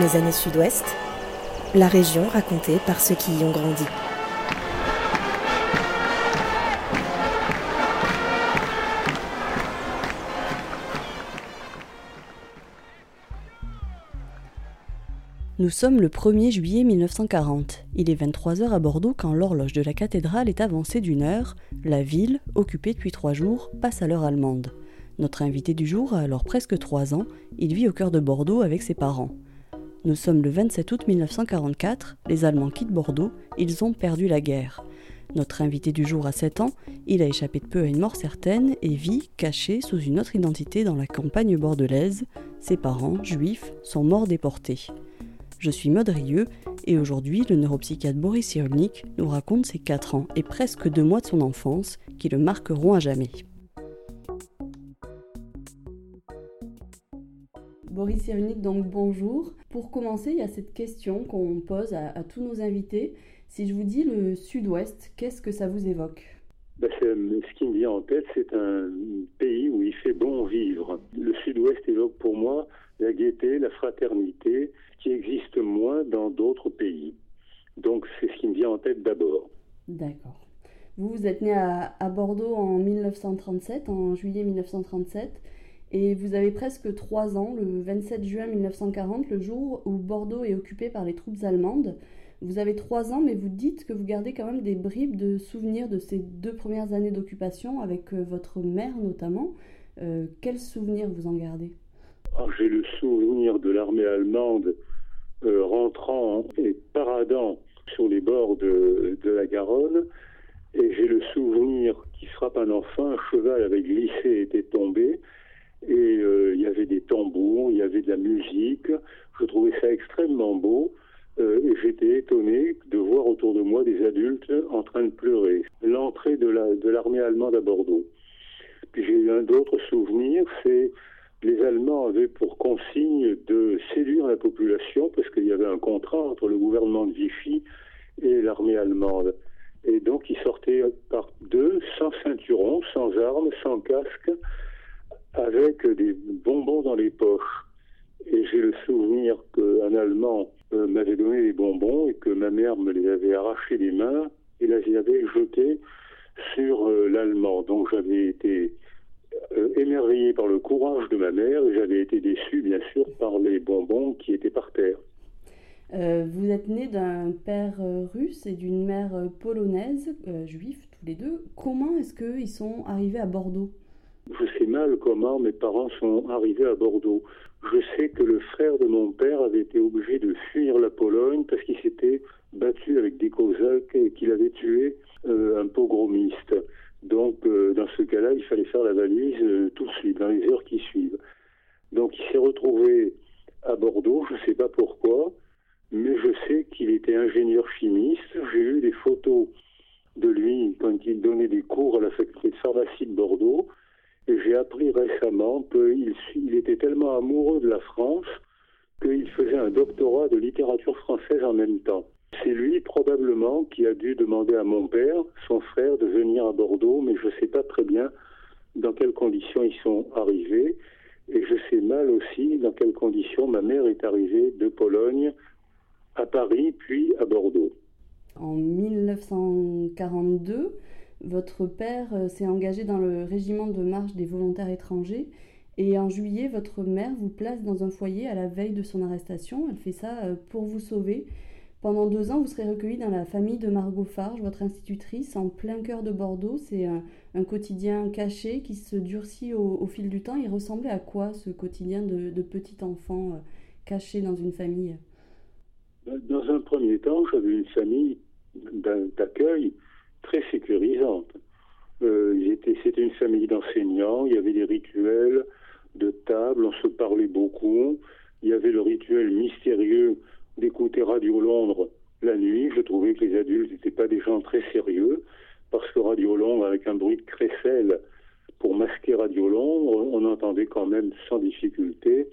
Nos années sud-ouest, la région racontée par ceux qui y ont grandi. Nous sommes le 1er juillet 1940. Il est 23h à Bordeaux quand l'horloge de la cathédrale est avancée d'une heure. La ville, occupée depuis trois jours, passe à l'heure allemande. Notre invité du jour a alors presque trois ans. Il vit au cœur de Bordeaux avec ses parents. Nous sommes le 27 août 1944. Les Allemands quittent Bordeaux. Ils ont perdu la guerre. Notre invité du jour a 7 ans. Il a échappé de peu à une mort certaine et vit caché sous une autre identité dans la campagne bordelaise. Ses parents, juifs, sont morts déportés. Je suis Maud Rieux et aujourd'hui le neuropsychiatre Boris Cyrulnik nous raconte ses 4 ans et presque 2 mois de son enfance qui le marqueront à jamais. Boris Cyrulnik, donc bonjour. Pour commencer, il y a cette question qu'on pose à, tous nos invités. Si je vous dis le sud-ouest, qu'est-ce que ça vous évoque? Ben, ce qui me vient en tête, c'est un pays où il fait bon vivre. Le sud-ouest évoque pour moi la gaieté, la fraternité, qui existe moins dans d'autres pays. Donc c'est ce qui me vient en tête d'abord. D'accord. Vous, vous êtes né à, Bordeaux en 1937, en juillet 1937, et vous avez presque trois ans, le 27 juin 1940, le jour où Bordeaux est occupé par les troupes allemandes. Vous avez trois ans, mais vous dites que vous gardez quand même des bribes de souvenirs de ces deux premières années d'occupation, avec euh, votre mère notamment. Euh, quels souvenirs vous en gardez? Ah, J'ai le souvenir de l'armée allemande euh, rentrant et paradant sur les bords de, la Garonne. Et j'ai le souvenir qui frappe un enfant, un cheval avait glissé était tombé. Et euh, il y avait des tambours, il y avait de la musique. Je trouvais ça extrêmement beau. Euh, et j'étais étonné de voir autour de moi des adultes en train de pleurer. L'entrée de l'armée la, de allemande à Bordeaux. Puis j'ai eu un autre souvenir, c'est les Allemands avaient pour consigne de séduire la population parce qu'il y avait un contrat entre le gouvernement de Vichy et l'armée allemande. Et donc ils sortaient par deux, sans ceinturon, sans armes, sans casque, avec des bonbons dans les poches. Et j'ai le souvenir qu'un Allemand euh, m'avait donné des bonbons et que ma mère me les avait arrachés des mains et les avait jetés sur euh, l'Allemand. Donc j'avais été euh, émerveillé par le courage de ma mère et j'avais été déçu, bien sûr, par les bonbons qui étaient par terre. Euh, vous êtes né d'un père russe et d'une mère polonaise, juif tous les deux. Comment est-ce qu'ils sont arrivés à Bordeaux? Je sais mal comment mes parents sont arrivés à Bordeaux. Je sais que le frère de mon père avait été obligé de fuir la Pologne parce qu'il s'était battu avec des Cosaques et qu'il avait tué un pogromiste. Donc, euh, dans ce cas-là, il fallait faire la valise euh, tout de suite, dans les heures qui suivent. Donc, il s'est retrouvé à Bordeaux, je ne sais pas pourquoi, mais je sais qu'il était ingénieur chimiste. J'ai eu des photos de lui quand il donnait des cours à la faculté de pharmacie de Bordeaux. J'ai appris récemment qu'il il était tellement amoureux de la France qu'il faisait un doctorat de littérature française en même temps. C'est lui probablement qui a dû demander à mon père, son frère, de venir à Bordeaux, mais je ne sais pas très bien dans quelles conditions ils sont arrivés. Et je sais mal aussi dans quelles conditions ma mère est arrivée de Pologne à Paris, puis à Bordeaux. En 1942, votre père euh, s'est engagé dans le régiment de marche des volontaires étrangers. Et en juillet, votre mère vous place dans un foyer à la veille de son arrestation. Elle fait ça euh, pour vous sauver. Pendant deux ans, vous serez recueilli dans la famille de Margot Farge, votre institutrice, en plein cœur de Bordeaux. C'est un, quotidien caché qui se durcit au, fil du temps. Il ressemblait à quoi ce quotidien de, petit enfant euh, caché dans une famille? Dans un premier temps, j'avais une famille d'accueil très sécurisante. Euh, c'était une famille d'enseignants, il y avait des rituels de table, on se parlait beaucoup, il y avait le rituel mystérieux d'écouter Radio Londres la nuit. Je trouvais que les adultes n'étaient pas des gens très sérieux, parce que Radio Londres, avec un bruit de crécelle pour masquer Radio Londres, on entendait quand même sans difficulté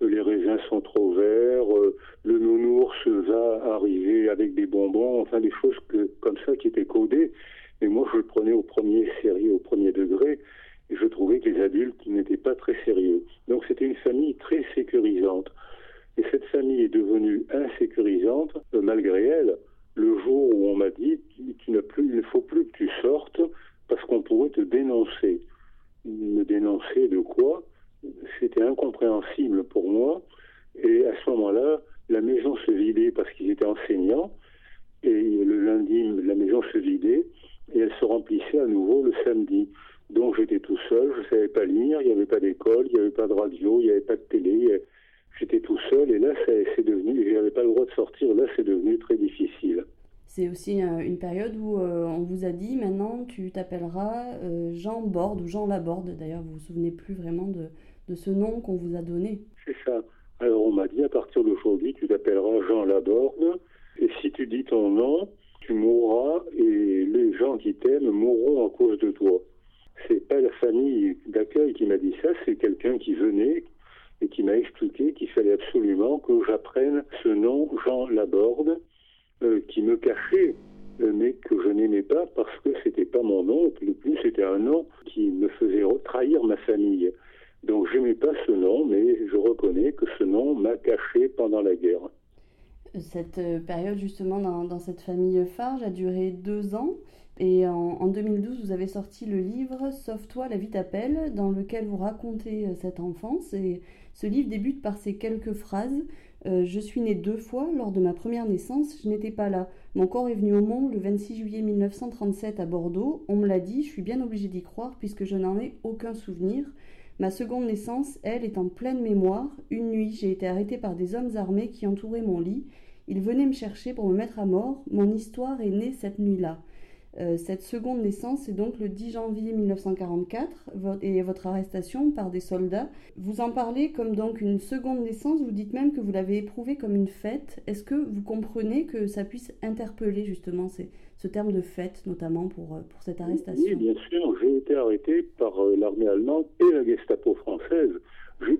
les raisins sont trop verts, euh, le nounours va arriver avec des bonbons, enfin des choses comme ça qui étaient codées. Mais moi, je le prenais au premier sérieux, au premier degré, et je trouvais que les adultes n'étaient pas très sérieux. Donc c'était une famille très sécurisante. Et cette famille est devenue insécurisante, euh, malgré elle, le jour où on m'a dit tu il ne faut plus que tu sortes parce qu'on pourrait te dénoncer. Me dénoncer de quoi? C'était incompréhensible pour moi. Et à ce moment-là, la maison se vidait parce qu'ils étaient enseignants. Et le lundi, la maison se vidait et elle se remplissait à nouveau le samedi. Donc j'étais tout seul, je ne savais pas lire, il n'y avait pas d'école, il n'y avait pas de radio, il n'y avait pas de télé. J'étais tout seul et là, c'est devenu, je n'avais pas le droit de sortir, là, c'est devenu très difficile. C'est aussi euh, une période où euh, on vous a dit maintenant tu t'appelleras euh, Jean Borde ou Jean Laborde. D'ailleurs, vous vous souvenez plus vraiment de, de ce nom qu'on vous a donné. C'est ça. Alors on m'a dit à partir d'aujourd'hui tu t'appelleras Jean Laborde et si tu dis ton nom, tu mourras et les gens qui t'aiment mourront à cause de toi. C'est pas la famille d'accueil qui m'a dit ça, c'est quelqu'un qui venait et qui m'a expliqué qu'il fallait absolument que j'apprenne ce nom, Jean Laborde, euh, qui me cachait, euh, mais que je n'aimais pas parce que c'était pas mon nom, et plus c'était un nom qui me faisait trahir ma famille. Donc j'aimais pas ce nom, mais je reconnais que ce nom m'a caché pendant la guerre. Cette euh, période justement dans, cette famille Farge a duré deux ans et en, 2012 vous avez sorti le livre Sauve-toi, la vie t'appelle dans lequel vous racontez euh, cette enfance et ce livre débute par ces quelques phrases euh, Je suis né deux fois, lors de ma première naissance je n'étais pas là. Mon corps est venu au monde le 26 juillet 1937 à Bordeaux. On me l'a dit, je suis bien obligée d'y croire puisque je n'en ai aucun souvenir. Ma seconde naissance, elle, est en pleine mémoire. Une nuit, j'ai été arrêtée par des hommes armés qui entouraient mon lit. Ils venaient me chercher pour me mettre à mort. Mon histoire est née cette nuit-là. Euh, cette seconde naissance est donc le 10 janvier 1944 et votre arrestation par des soldats. Vous en parlez comme donc une seconde naissance, vous dites même que vous l'avez éprouvée comme une fête. Est-ce que vous comprenez que ça puisse interpeller justement ce terme de fête, notamment pour, euh, pour cette arrestation Oui, bien sûr, j'ai été arrêté par euh, l'armée allemande et la Gestapo française. Je,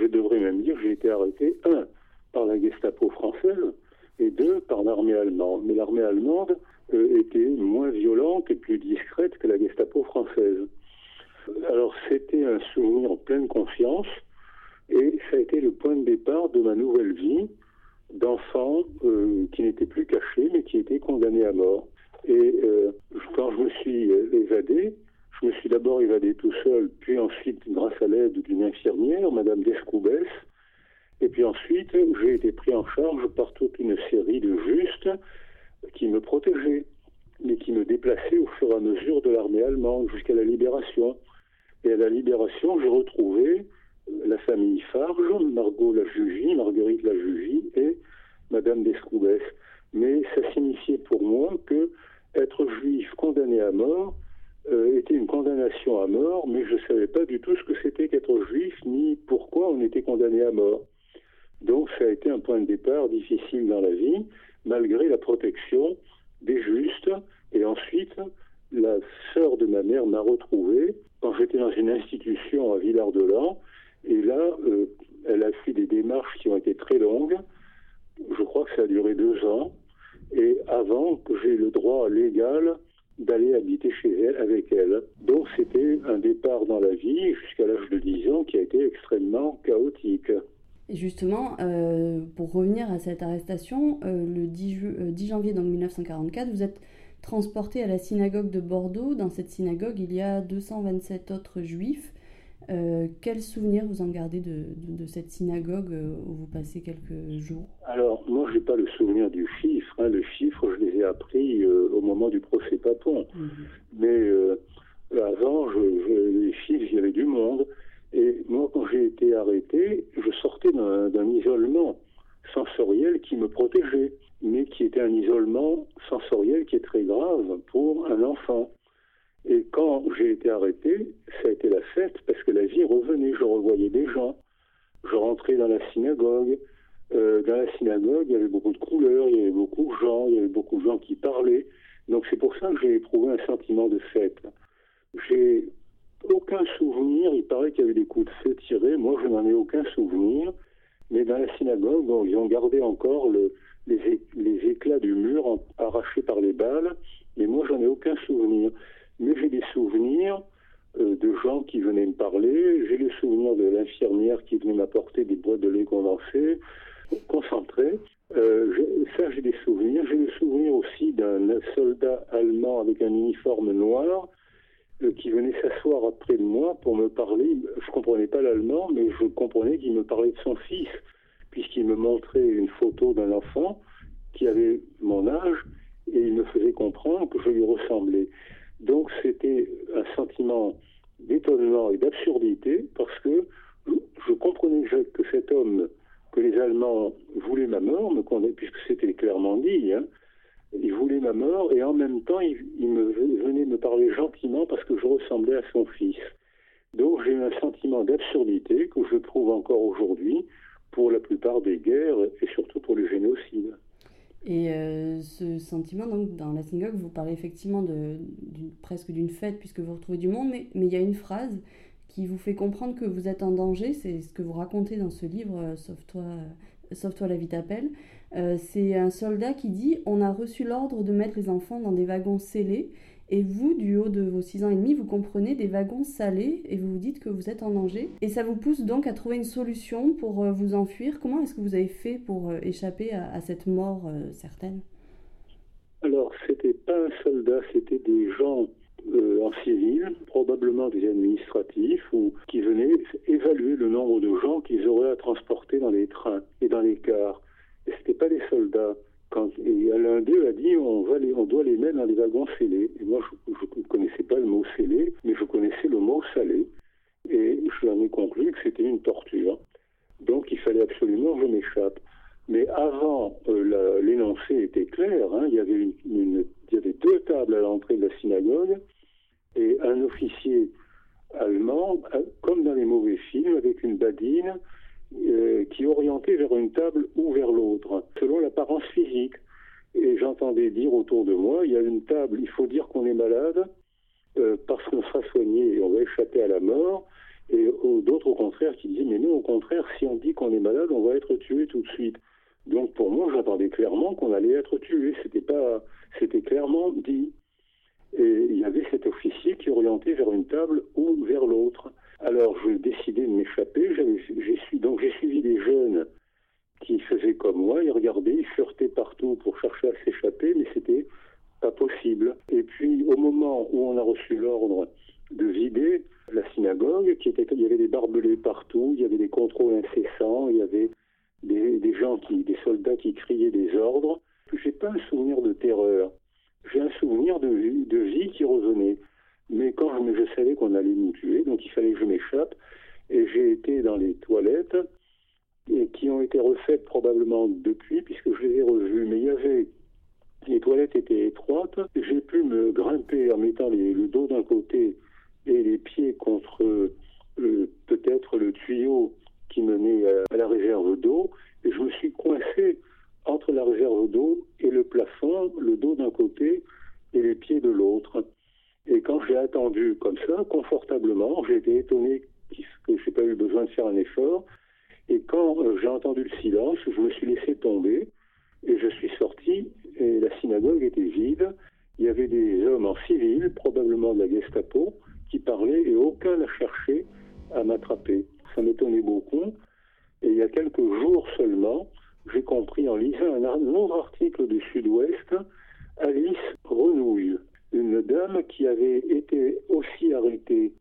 je devrais même dire j'ai été arrêté, un, par la Gestapo française et deux, par l'armée allemande. Mais l'armée allemande euh, était moins violente et plus discrète que la Gestapo française. Alors c'était un souvenir en pleine confiance et ça a été le point de départ de ma nouvelle vie d'enfant euh, qui n'était plus caché mais qui était condamné à mort. Et euh, quand je me suis évadé, je me suis d'abord évadé tout seul, puis ensuite grâce à l'aide d'une infirmière, Madame Descoubès, et puis ensuite j'ai été pris en charge par toute une série de justes qui me protégeait, mais qui me déplaçait au fur et à mesure de l'armée allemande jusqu'à la libération. Et à la libération, j'ai retrouvé la famille Farge, Margot la Jugie, Marguerite la Jugie et Madame Descoubès. Mais ça signifiait pour moi que être juif condamné à mort euh, était une condamnation à mort, mais je ne savais pas du tout ce que c'était qu'être juif, ni pourquoi on était condamné à mort. Donc ça a été un point de départ difficile dans la vie malgré la protection des justes. Et ensuite, la sœur de ma mère m'a retrouvé quand j'étais dans une institution à Villard-de-Lans. Et là, euh, elle a fait des démarches qui ont été très longues. Je crois que ça a duré deux ans. Et avant que j'ai le droit légal d'aller habiter chez elle, avec elle. Donc c'était un départ dans la vie jusqu'à l'âge de 10 ans qui a été extrêmement chaotique. Et justement, euh, pour revenir à cette arrestation, euh, le 10, 10, euh, janvier donc 1944, vous êtes transporté à la synagogue de Bordeaux. Dans cette synagogue, il y a 227 autres juifs. Quel souvenir vous en gardez de, de, cette synagogue où vous passez quelques jours? Alors, moi, je n'ai pas le souvenir du chiffre. Hein. Le chiffre, je les ai appris au moment du procès Papon. Mhm. Mais avant, je, les chiffres, il y avait du monde. Et moi, quand j'ai été arrêté, je sortais d'un isolement sensoriel qui me protégeait, mais qui était un isolement sensoriel qui est très grave pour un enfant. Et quand j'ai été arrêté, ça a été la fête parce que la vie revenait, je revoyais des gens. Je rentrais dans la synagogue. Euh, dans la synagogue, il y avait beaucoup de couleurs, il y avait beaucoup de gens, il y avait beaucoup de gens qui parlaient. Donc c'est pour ça que j'ai éprouvé un sentiment de fête. J'ai aucun souvenir. Il paraît qu'il y avait des coups de feu tirés. Moi, je n'en ai aucun souvenir. Mais dans la synagogue, ils ont gardé encore le, les, les, éclats du mur arrachés par les balles. Mais moi, j'en ai aucun souvenir. Mais j'ai des souvenirs euh, de gens qui venaient me parler. J'ai les souvenirs de l'infirmière qui venait m'apporter des boîtes de lait condensé. concentré. Euh, ça, j'ai des souvenirs. J'ai le souvenir aussi d'un soldat allemand avec un uniforme noir euh, qui venait s'asseoir près de moi pour me parler. Je comprenais pas l'allemand, mais je comprenais qu'il me parlait de son fils, puisqu'il me montrait une photo d'un enfant qui avait mon âge et il me faisait comprendre que je lui ressemblais. Donc c'était un sentiment d'étonnement et d'absurdité parce que je comprenais que cet homme, que les Allemands voulaient ma mort, me puisque c'était clairement dit, hein, il voulait ma mort et en même temps il, me venait me parler gentiment parce que je ressemblais à son fils. Donc j'ai eu un sentiment d'absurdité que je trouve encore aujourd'hui pour la plupart des guerres et surtout pour le génocide. Et euh, ce sentiment, donc, dans la synagogue, vous parlez effectivement de, presque d'une fête puisque vous retrouvez du monde, mais, il y a une phrase qui vous fait comprendre que vous êtes en danger, c'est ce que vous racontez dans ce livre, euh, Sauve-toi, Sauve-toi la vie t'appelle. Euh, c'est un soldat qui dit On a reçu l'ordre de mettre les enfants dans des wagons scellés, et vous, du haut de vos 6 ans et demi, vous comprenez des wagons salés, et vous vous dites que vous êtes en danger. Et ça vous pousse donc à trouver une solution pour euh, vous enfuir. Comment est-ce que vous avez fait pour euh, échapper à, cette mort certaine? Alors, c'était pas un soldat, c'était des gens en civil, probablement des administratifs, ou qui venaient évaluer le nombre de gens qu'ils auraient à transporter dans les trains et dans les cars. Et c'était pas des soldats. Quand, l'un d'eux a dit on, va les, on doit les mettre dans des wagons scellés. Et moi, je ne connaissais pas le mot scellé, mais je connaissais le mot salé. Et je en ai conclu que c'était une torture. Donc il fallait absolument que je m'échappe. Mais avant, euh, l'énoncé était clair. Hein. il, y avait une, il y avait deux tables à l'entrée de la synagogue et un officier allemand, euh, comme dans les mauvais films, avec une badine euh, qui orientait vers une table ou vers l'autre, selon l'apparence physique. Et j'entendais dire autour de moi, il y a une table, il faut dire qu'on est malade, euh, parce qu'on sera soigné et on va échapper à la mort. Et d'autres au contraire qui disaient, mais nous au contraire, si on dit qu'on est malade, on va être tué tout de suite. Donc pour moi, j'entendais clairement qu'on allait être tué. C'était pas, c'était clairement dit. Et il y avait cet officier qui orientait vers une table ou vers l'autre. Alors je décidais de m'échapper. Donc j'ai suivi des jeunes qui faisaient comme moi, ils regardaient, ils furetaient partout pour chercher à s'échapper, mais c'était pas possible. Et puis au moment où on a reçu l'ordre de vider la synagogue, qui était, il y avait des barbelés partout, il y avait des contrôles incessants, il y avait des, des gens qui, des soldats qui criaient des ordres. J'ai pas un souvenir de terreur j'ai un souvenir de vie, de vie qui revenait. Mais quand je, savais qu'on allait nous tuer, donc il fallait que je m'échappe, et j'ai été dans les toilettes, et qui ont été refaites probablement depuis, puisque je les ai revues. Mais il y avait, les toilettes étaient étroites, j'ai pu me grimper en mettant le dos d'un côté et les pieds contre euh, peut-être le tuyau qui menait à la réserve d'eau, et je me suis coincé entre la réserve d'eau et le plafond, le dos d'un côté et les pieds de l'autre. Et quand j'ai attendu comme ça, confortablement, j'ai été étonné que je n'ai pas eu besoin de faire un effort. Et quand euh, j'ai entendu le silence, je me suis laissé tomber et je suis sorti et la synagogue était vide. Il y avait des hommes en civil, probablement de la Gestapo, qui parlaient et aucun n'a cherché à m'attraper. Ça m'étonnait beaucoup. Et il y a quelques jours seulement, j'ai compris en lisant un autre article du Sud-Ouest, Alice Renouille, une dame qui avait été aussi arrêtée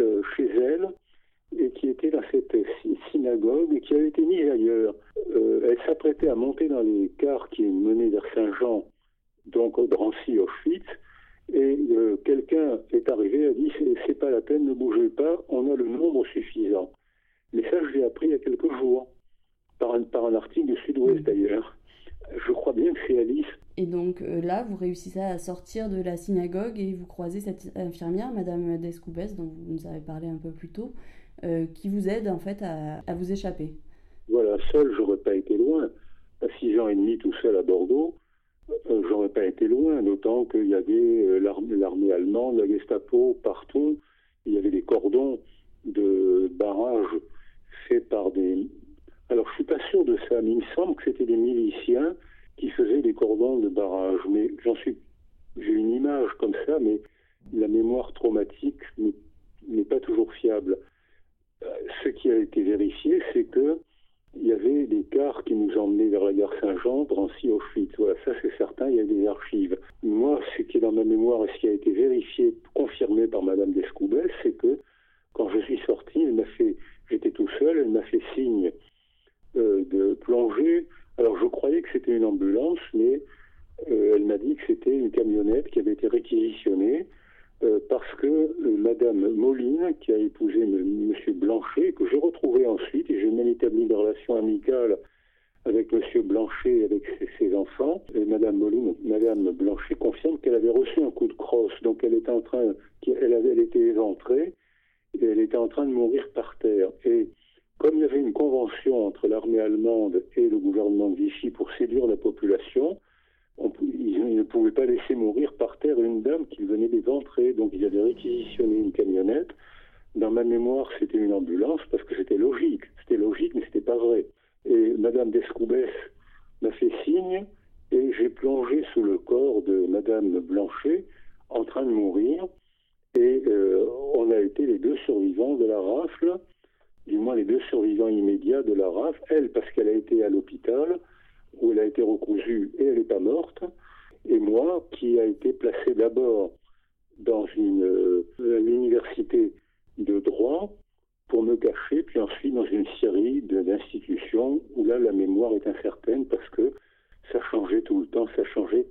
euh, chez elle et qui était dans cette synagogue et qui avait été mise ailleurs. Euh, elle s'apprêtait à monter dans les cars qui menaient vers Saint-Jean, donc au Drancy, Auschwitz, et euh, quelqu'un est arrivé et a dit c'est pas la peine, ne bougez pas, on a le nombre suffisant. Mais ça, je l'ai appris il y a quelques jours par un, par un article du Sud-Ouest d'ailleurs. Je crois bien que c'est Alice. Et donc euh, là, vous réussissez à sortir de la synagogue et vous croisez cette infirmière, Madame Descoubès, dont vous nous avez parlé un peu plus tôt, euh, qui vous aide en fait à, à vous échapper. Voilà, seul, j'aurais pas été loin. À six ans et demi tout seul à Bordeaux, euh, j'aurais pas été loin, d'autant qu'il y avait l'armée allemande, la Gestapo, partout. Il y avait des cordons de barrages faits par des, alors, je suis pas sûr de ça, mais il me semble que c'était des miliciens qui faisaient des cordons de barrage. Mais j'en suis, j'ai une image comme ça, mais la mémoire traumatique n'est pas toujours fiable. Euh, ce qui a été vérifié, c'est que il y avait des cars qui nous emmenaient vers la gare Saint-Jean, Drancy, Auschwitz. Voilà, ça c'est certain, il y a des archives. Moi, ce qui est dans ma mémoire et ce qui a été vérifié, confirmé par Madame Descoubès, c'est que quand je suis sorti, elle m'a fait, j'étais tout seul, elle m'a fait signe euh, de plonger. Alors je croyais que c'était une ambulance, mais euh, elle m'a dit que c'était une camionnette qui avait été réquisitionnée euh, parce que Madame Moline, qui a épousé M. Blanchet, que j'ai retrouvé ensuite, et j'ai même établi des relations amicales avec M. Blanchet et avec ses, enfants, et Madame Moline, Madame Blanchet confirme qu'elle avait reçu un coup de crosse, donc elle était en train, elle avait, elle était éventrée, et elle était en train de mourir par terre. Et comme il y avait une convention entre l'armée allemande et le gouvernement de Vichy pour séduire la population, ils, ne pouvaient pas laisser mourir par terre une dame qui venait d'éventrer. Donc ils avaient réquisitionné une camionnette. Dans ma mémoire, c'était une ambulance parce que c'était logique. C'était logique, mais c'était pas vrai. Et Madame Descoubès m'a fait signe et j'ai plongé sous le corps de Madame Blanchet en train de mourir. Et euh, on a été les deux survivants de la rafle, du moins les deux survivants immédiats de la rafle. Elle parce qu'elle a été à l'hôpital où elle a été recousue et elle n'est pas morte, et moi qui a été placé d'abord dans une euh, université de droit pour me cacher, puis ensuite dans une série d'institutions où là la mémoire est incertaine parce que ça changeait tout le temps, ça changeait.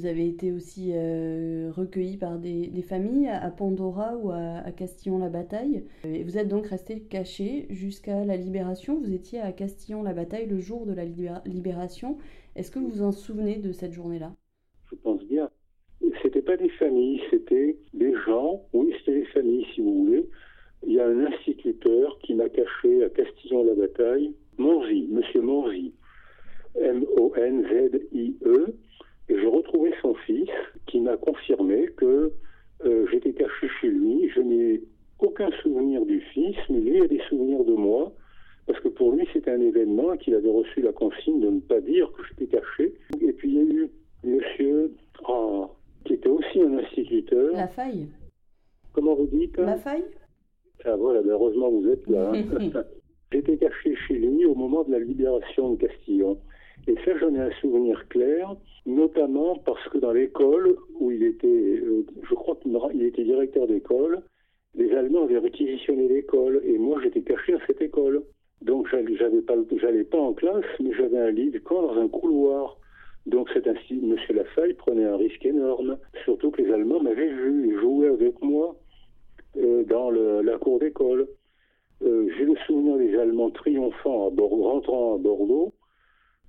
Vous avez été aussi euh, recueilli par des, familles à Pandora ou à, Castillon-la-Bataille. Et vous êtes donc resté caché jusqu'à la libération. Vous étiez à Castillon-la-Bataille le jour de la libération. Est-ce que vous vous en souvenez de cette journée-là? Je pense bien. C'était pas des familles, c'était des gens. Oui, c'était des familles, si vous voulez. Il y a un instituteur qui m'a caché à Castillon-la-Bataille, Monzi, Monsieur Monzi, M-O-N-Z-I-E j'ai retrouvé son fils qui m'a confirmé que euh, j'étais caché chez lui. Je n'ai aucun souvenir du fils, mais lui a des souvenirs de moi. Parce que pour lui, c'était un événement qu'il avait reçu la consigne de ne pas dire que j'étais caché. Et puis il y a eu monsieur, ah, qui était aussi un instituteur. La faille. Comment vous dites La faille Ah voilà, ben, heureusement vous êtes là. Hein. J'étais caché chez lui au moment de la libération de Castillon. Et ça, j'en ai un souvenir clair, notamment parce que dans l'école où il était, euh, je crois qu'il était directeur d'école, les Allemands avaient réquisitionné l'école et moi j'étais caché à cette école. Donc j'avais pas, j'allais pas en classe, mais j'avais un lit de camp dans un couloir. Donc cet institut, Monsieur Lafaille prenait un risque énorme, surtout que les Allemands m'avaient vu jouaient avec moi euh, dans la cour d'école. Euh, J'ai le souvenir des Allemands triomphant à Bordeaux, rentrant à Bordeaux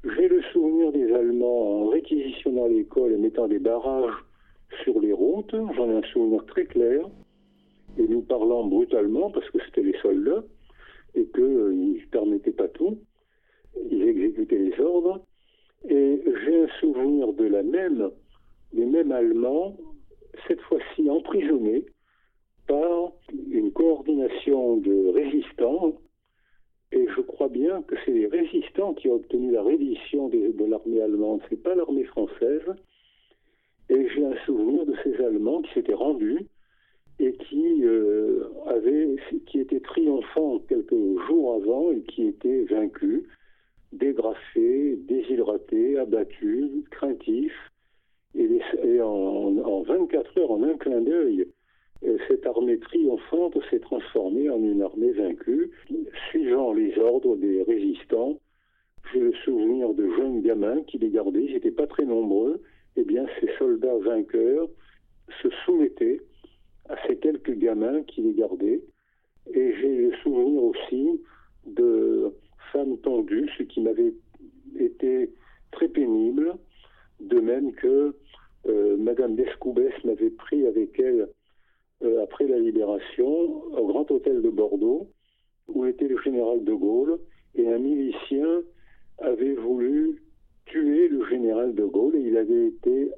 j'ai le souvenir des Allemands en réquisitionnant l'école et mettant des barrages sur les routes. J'en ai un souvenir très clair. Et nous parlant brutalement, parce que c'était les soldats, et qu'ils euh, ne permettaient pas tout. Ils exécutaient les ordres. Et j'ai un souvenir de la même, des mêmes Allemands, cette fois-ci emprisonnés par une coordination de résistants et je crois bien que c'est les résistants qui ont obtenu la reddition de, l'armée allemande, c'est pas l'armée française. Et j'ai un souvenir de ces Allemands qui s'étaient rendus et qui euh, avaient, qui étaient triomphants quelques jours avant et qui étaient vaincus, dégrafés, déshydratés, abattus, craintifs. Et, et en, en 24 heures, en un clin d'œil, cette armée triomphante s'est transformée en une armée vaincue, suivant les ordres des résistants. J'ai le souvenir de jeunes gamins qui les gardaient, ils n'étaient pas très nombreux. Eh bien, ces soldats vainqueurs se soumettaient à ces quelques gamins qui les gardaient. Et j'ai le souvenir aussi de femmes tendues, ce qui m'avait été très pénible, de même que euh, Madame Descoubès m'avait pris avec elle euh, après la libération, au Grand Hôtel de Bordeaux, où était le général de Gaulle, et un milicien avait voulu tuer le général de Gaulle, et il avait été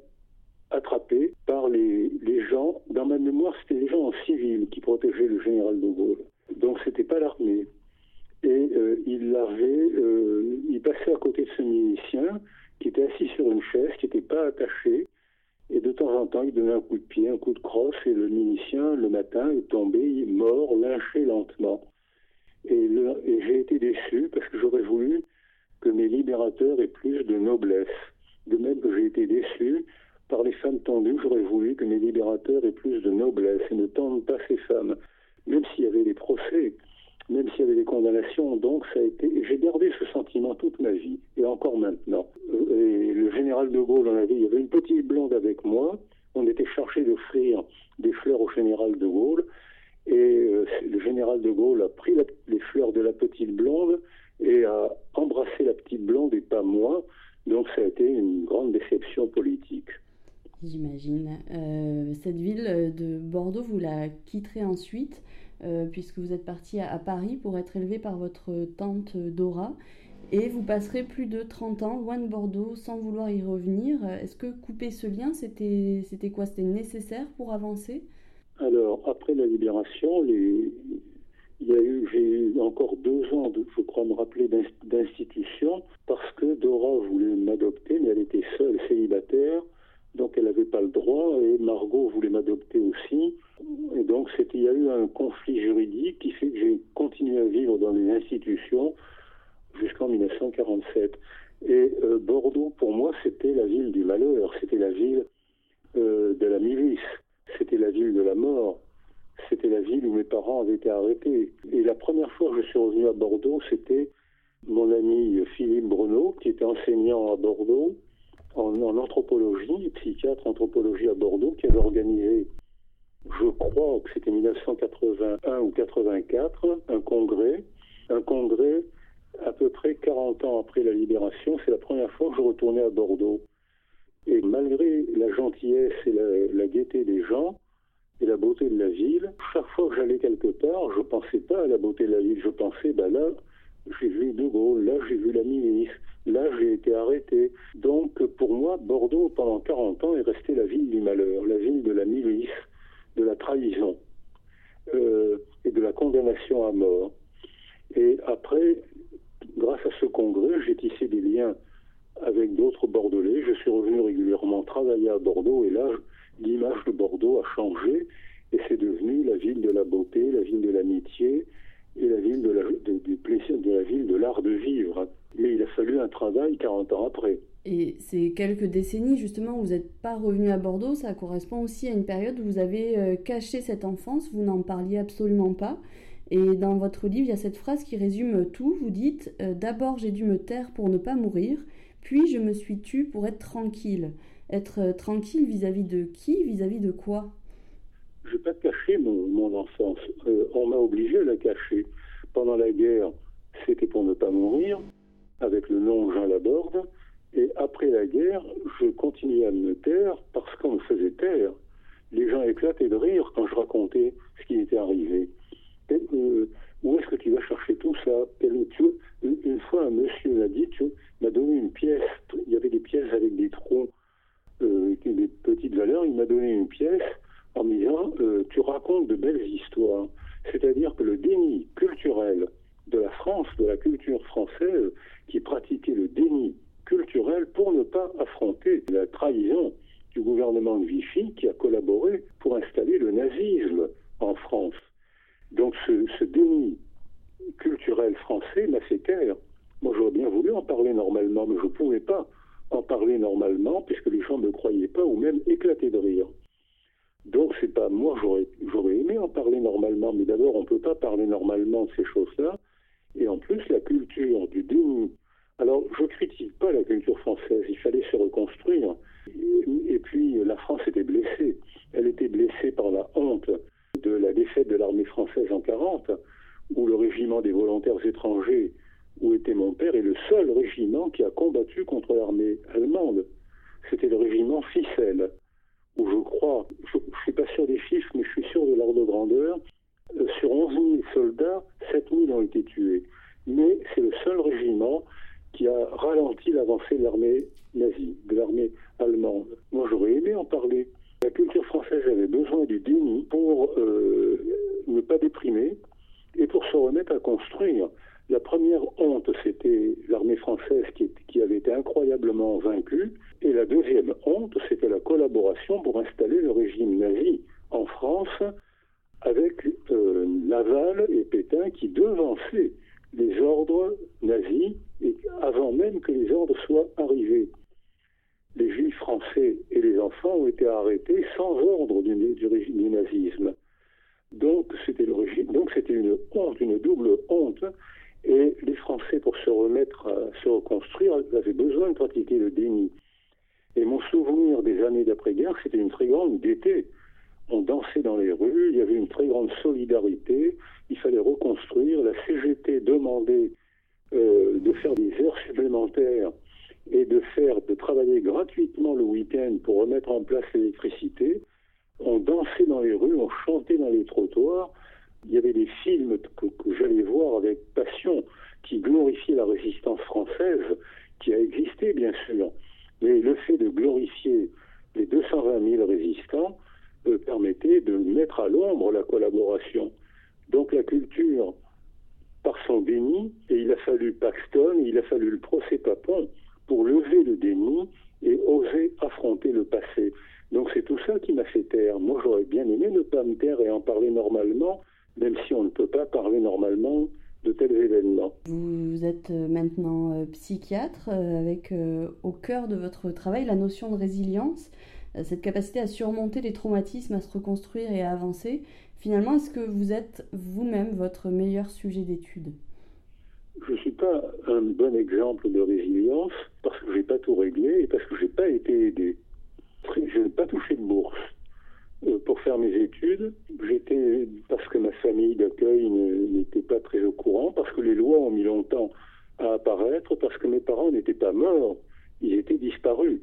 attrapé par les, gens. Dans ma mémoire, c'était les gens en civil qui protégeaient le général de Gaulle. Donc c'était pas l'armée. Et euh, il euh, il passait à côté de ce milicien qui était assis sur une chaise, qui n'était pas attaché, et de temps en temps, il donnait un coup de pied, un coup de crosse, et le milicien, le matin, est tombé, mort, lynché lentement. Et, j'ai été déçu parce que j'aurais voulu que mes libérateurs aient plus de noblesse. De même que j'ai été déçu par les femmes tendues, j'aurais voulu que mes libérateurs aient plus de noblesse et ne tendent pas ces femmes. Même s'il y avait des procès, même s'il y avait des condamnations, donc ça a été. J'ai gardé ce sentiment toute ma vie, et encore maintenant. Le général de Gaulle en avait, il y avait une petite blonde avec moi, on était chargé d'offrir des fleurs au général de Gaulle, et euh, le général de Gaulle a pris les fleurs de la petite blonde et a embrassé la petite blonde et pas moi, donc ça a été une grande déception politique. J'imagine. Euh, cette ville de Bordeaux, vous la quitterez ensuite, euh, puisque vous êtes parti à, Paris pour être élevé par votre tante Dora. Et vous passerez plus de 30 ans loin de Bordeaux sans vouloir y revenir. Est-ce que couper ce lien, c'était, quoi? C'était nécessaire pour avancer? Alors, après la libération, j'ai eu encore deux ans, je crois me rappeler, d'institution, parce que Dora voulait m'adopter, mais elle était seule, célibataire. Donc elle n'avait pas le droit et Margot voulait m'adopter aussi. Et donc il y a eu un conflit juridique qui fait que j'ai continué à vivre dans les institutions jusqu'en 1947. Et euh, Bordeaux, pour moi, c'était la ville du malheur, c'était la ville euh, de la milice, c'était la ville de la mort, c'était la ville où mes parents avaient été arrêtés. Et la première fois que je suis revenu à Bordeaux, c'était mon ami Philippe Bruno, qui était enseignant à Bordeaux, en, anthropologie, psychiatre anthropologie à Bordeaux, qui avait organisé, je crois que c'était 1981 ou 84, un congrès, un congrès à peu près 40 ans après la libération. C'est la première fois que je retournais à Bordeaux. Et malgré la gentillesse et la, gaieté des gens et la beauté de la ville, chaque fois que j'allais quelque part, je pensais pas à la beauté de la ville. Je pensais, ben là, j'ai vu De Gaulle, là, j'ai vu la ministre, Là, j'ai été arrêté. Donc, pour moi, Bordeaux, pendant 40 ans, est resté la ville du malheur, la ville de la milice, de la trahison euh, et de la condamnation à mort. Et après, grâce à ce congrès, j'ai tissé des liens avec d'autres Bordelais. Je suis revenu régulièrement travailler à Bordeaux et là, l'image de Bordeaux a changé et c'est devenu la ville de la beauté, la ville de l'amitié et la ville de la, de la ville de l'art de vivre mais il a fallu un travail 40 ans après. Et ces quelques décennies, justement, où vous n'êtes pas revenu à Bordeaux, ça correspond aussi à une période où vous avez euh, caché cette enfance, vous n'en parliez absolument pas. Et dans votre livre, il y a cette phrase qui résume tout. Vous dites euh, D'abord, j'ai dû me taire pour ne pas mourir, puis je me suis tue pour être tranquille. Être euh, tranquille vis-à-vis de qui Vis-à-vis de quoi? Je n'ai pas caché mon, enfance. on m'a obligé à la cacher. Pendant la guerre, c'était pour ne pas mourir avec le nom Jean Laborde. Et après la guerre, je continuais à me taire parce qu'on me faisait taire. Les gens éclataient de rire quand je racontais ce qui était arrivé. Euh, où est-ce que tu vas chercher tout ça une, fois, un monsieur m'a dit, tu m'a donné une pièce. Il y avait des pièces avec des troncs, euh, des petites valeurs. Il m'a donné une pièce en me disant, euh, tu racontes de belles histoires. C'est-à-dire que le déni culturel de la France, de la culture française, qui pratiquait le déni culturel pour ne pas affronter la trahison du gouvernement de Vichy qui a collaboré pour installer le nazisme en France. Donc ce, déni culturel français m'a fait taire. Moi j'aurais bien voulu en parler normalement, mais je ne pouvais pas en parler normalement puisque les gens ne me croyaient pas ou même éclataient de rire. Donc c'est pas moi j'aurais j'aurais aimé en parler normalement, mais d'abord on ne peut pas parler normalement de ces choses-là et en plus, la culture du déni. Alors, je critique pas la culture française, il fallait se reconstruire. Et puis, la France était blessée. Elle était blessée par la honte de la défaite de l'armée française en 40, où le régiment des volontaires étrangers, où était mon père, est le seul régiment qui a combattu contre l'armée allemande. C'était le régiment Ficelle, où je crois, je ne suis pas sûr des chiffres, mais je suis sûr de l'ordre de grandeur, euh, sur 11 000 soldats, 7 000 ont été tués. Mais c'est le seul régiment qui a ralenti l'avancée de l'armée nazie, de l'armée allemande. Moi, j'aurais aimé en parler. La culture française avait besoin du déni pour euh, ne pas déprimer et pour se remettre à construire. La première honte, c'était l'armée française qui, avait été incroyablement vaincue. Et la deuxième honte, c'était la collaboration pour installer le régime nazi en France avec euh, Laval et Pétain qui devançaient les ordres nazis avant même que les ordres soient arrivés. Les juifs français et les enfants ont été arrêtés sans ordre du, du nazisme. Donc c'était une honte, une double honte. Et les Français, pour se remettre à se reconstruire, avaient besoin de pratiquer le déni. Et mon souvenir des années d'après-guerre, c'était une très grande gaieté. On dansait dans les rues, il y avait une très grande solidarité, il fallait reconstruire. La CGT demandait euh, de faire des heures supplémentaires et de faire, de travailler gratuitement le week-end pour remettre en place l'électricité. On dansait dans les rues, on chantait dans les trottoirs. Il y avait des films que, j'allais voir avec passion qui glorifiaient la résistance française, qui a existé bien sûr. Mais le fait de glorifier les 220 000 résistants permettait de mettre à l'ombre la collaboration. Donc la culture, par son déni, et il a fallu Paxton, il a fallu le procès Papon pour lever le déni et oser affronter le passé. Donc c'est tout ça qui m'a fait taire. Moi j'aurais bien aimé ne pas me taire et en parler normalement, même si on ne peut pas parler normalement de tels événements. Vous êtes euh, maintenant euh, psychiatre euh, avec au cœur de votre travail la notion de résilience, cette capacité à surmonter les traumatismes, à se reconstruire et à avancer. Finalement, est-ce que vous êtes vous-même votre meilleur sujet d'étude? Je ne suis pas un bon exemple de résilience parce que je n'ai pas tout réglé et parce que je n'ai pas été aidé. Je n'ai pas touché de bourse. Euh, pour faire mes études. J'étais, parce que ma famille d'accueil n'était pas très au courant, parce que les lois ont mis longtemps à apparaître, parce que mes parents n'étaient pas morts, ils étaient disparus.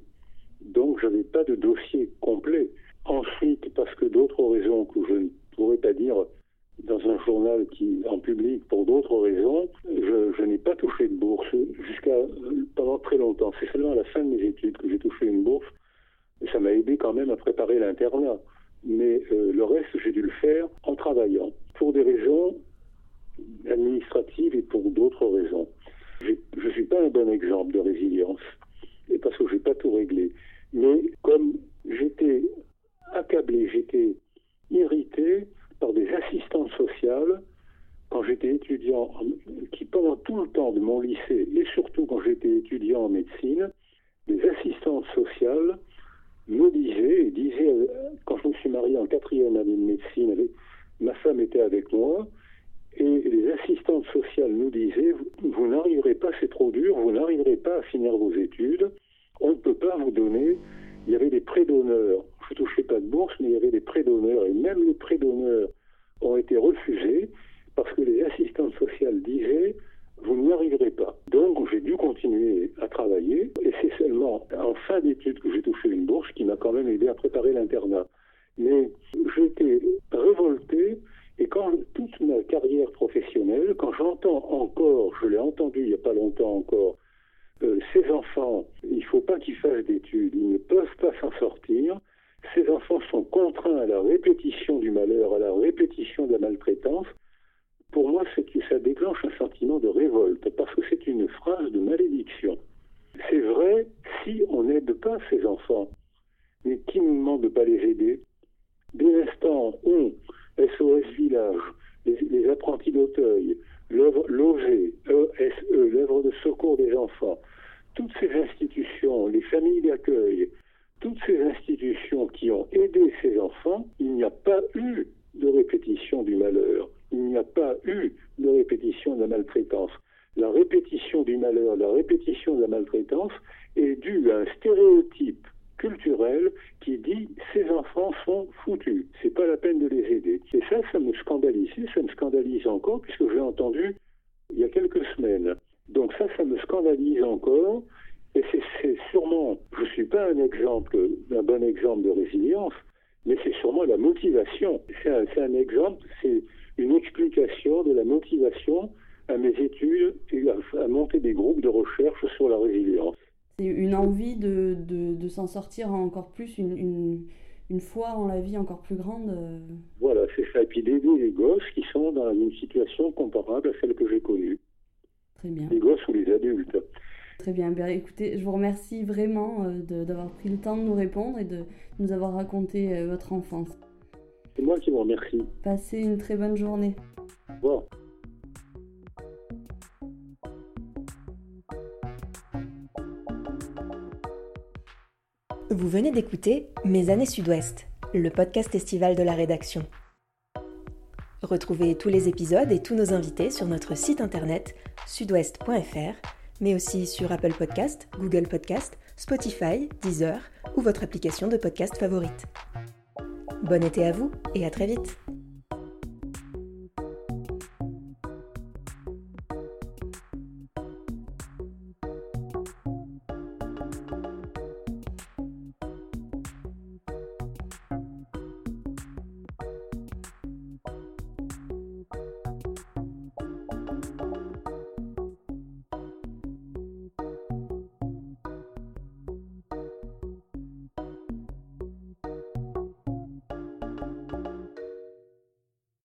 Donc j'avais pas de dossier complet. Ensuite, parce que d'autres raisons que je ne pourrais pas dire dans un journal qui en public pour d'autres raisons, je, n'ai pas touché de bourse jusqu'à pendant très longtemps. C'est seulement à la fin de mes études que j'ai touché une bourse ça m'a aidé quand même à préparer l'internat mais euh, le reste, j'ai dû le faire en travaillant, pour des raisons administratives et pour d'autres raisons. Je ne suis pas un bon exemple de résilience, et parce que je n'ai pas tout réglé. Mais comme j'étais accablé, j'étais irrité par des assistantes sociales, quand j'étais étudiant, qui pendant tout le temps de mon lycée, et surtout quand j'étais étudiant en médecine, des assistantes sociales me disait, et disait, euh, quand je me suis marié en quatrième année de médecine, ma femme était avec moi, et les assistantes sociales nous disaient, vous, n'arriverez pas, c'est trop dur, vous n'arriverez pas à finir vos études, on ne peut pas vous donner, il y avait des prêts d'honneur, je touchais pas de bourse, mais il y avait des prêts d'honneur, et même les prêts d'honneur ont été refusés, parce que les assistantes sociales disaient, vous n'y arriverez pas. Donc j'ai dû continuer à travailler et c'est seulement en fin d'études que j'ai touché une bourse qui m'a quand même aidé à préparer l'internat. Mais j'étais révolté et quand toute ma carrière professionnelle, quand j'entends encore, je l'ai entendu il n'y a pas longtemps encore, euh, ces enfants, il ne faut pas qu'ils fassent d'études, ils ne peuvent pas s'en sortir. Ces enfants sont contraints à la répétition du malheur, à la répétition de la maltraitance pour moi, c'est que ça déclenche un sentiment de révolte, parce que c'est une phrase de malédiction. C'est vrai si on n'aide pas ces enfants. Mais qui nous demande de ne pas les aider Dès l'instant où SOS Village, les, apprentis d'Auteuil, l'OG, ESE, l'œuvre de secours des enfants, toutes ces institutions, les familles d'accueil, toutes ces institutions qui ont aidé ces enfants, il n'y a pas eu de répétition du malheur il n'y a pas eu de répétition de la maltraitance. La répétition du malheur, la répétition de la maltraitance est due à un stéréotype culturel qui dit ces enfants sont foutus, c'est pas la peine de les aider. Et ça, ça me scandalise, ça me scandalise encore puisque j'ai entendu il y a quelques semaines. Donc ça, ça me scandalise encore. Et c'est sûrement, je ne suis pas un exemple, un bon exemple de résilience, mais c'est sûrement la motivation. C'est un exemple, c'est une explication de la motivation à mes études et à, monter des groupes de recherche sur la résilience. C'est une envie de, de, s'en sortir encore plus, une, une, une, foi en la vie encore plus grande. Voilà, c'est ça. Et puis d'aider les gosses qui sont dans une situation comparable à celle que j'ai connue. Très bien. Les gosses ou les adultes. Très bien. bien écoutez, je vous remercie vraiment euh, d'avoir pris le temps de nous répondre et de nous avoir raconté euh, votre enfance. C'est moi qui vous remercie. Passez une très bonne journée. Bon. Vous venez d'écouter Mes années Sud-Ouest, le podcast estival de la rédaction. Retrouvez tous les épisodes et tous nos invités sur notre site internet sudouest.fr, mais aussi sur Apple Podcast, Google Podcast, Spotify, Deezer ou votre application de podcast favorite. Bon été à vous et à très vite